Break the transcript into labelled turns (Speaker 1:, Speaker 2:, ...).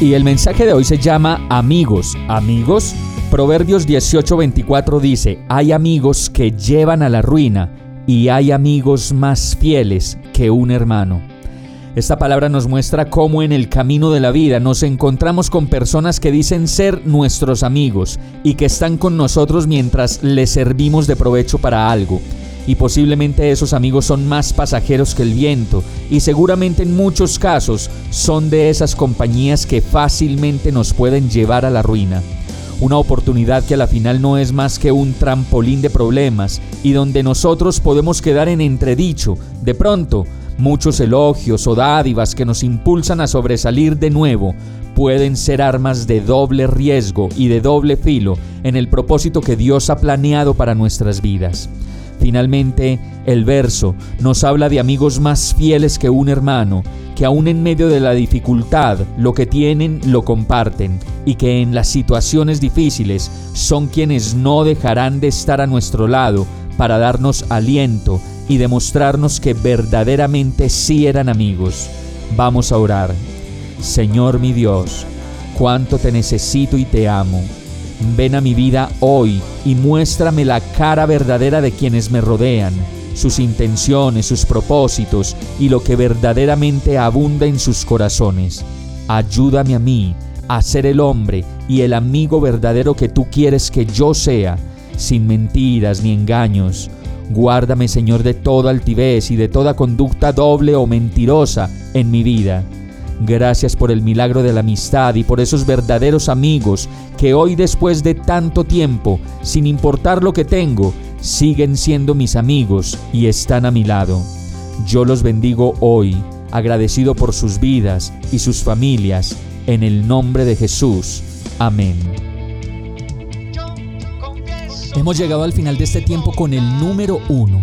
Speaker 1: Y el mensaje de hoy se llama Amigos. Amigos. Proverbios 18:24 dice, hay amigos que llevan a la ruina y hay amigos más fieles que un hermano. Esta palabra nos muestra cómo en el camino de la vida nos encontramos con personas que dicen ser nuestros amigos y que están con nosotros mientras les servimos de provecho para algo. Y posiblemente esos amigos son más pasajeros que el viento y seguramente en muchos casos son de esas compañías que fácilmente nos pueden llevar a la ruina una oportunidad que a la final no es más que un trampolín de problemas y donde nosotros podemos quedar en entredicho. De pronto, muchos elogios o dádivas que nos impulsan a sobresalir de nuevo pueden ser armas de doble riesgo y de doble filo en el propósito que Dios ha planeado para nuestras vidas. Finalmente, el verso nos habla de amigos más fieles que un hermano, que aún en medio de la dificultad lo que tienen lo comparten y que en las situaciones difíciles son quienes no dejarán de estar a nuestro lado para darnos aliento y demostrarnos que verdaderamente sí eran amigos. Vamos a orar. Señor mi Dios, cuánto te necesito y te amo. Ven a mi vida hoy y muéstrame la cara verdadera de quienes me rodean, sus intenciones, sus propósitos y lo que verdaderamente abunda en sus corazones. Ayúdame a mí a ser el hombre y el amigo verdadero que tú quieres que yo sea, sin mentiras ni engaños. Guárdame, Señor, de toda altivez y de toda conducta doble o mentirosa en mi vida. Gracias por el milagro de la amistad y por esos verdaderos amigos que hoy después de tanto tiempo, sin importar lo que tengo, siguen siendo mis amigos y están a mi lado. Yo los bendigo hoy, agradecido por sus vidas y sus familias, en el nombre de Jesús. Amén. Hemos llegado al final de este tiempo con el número uno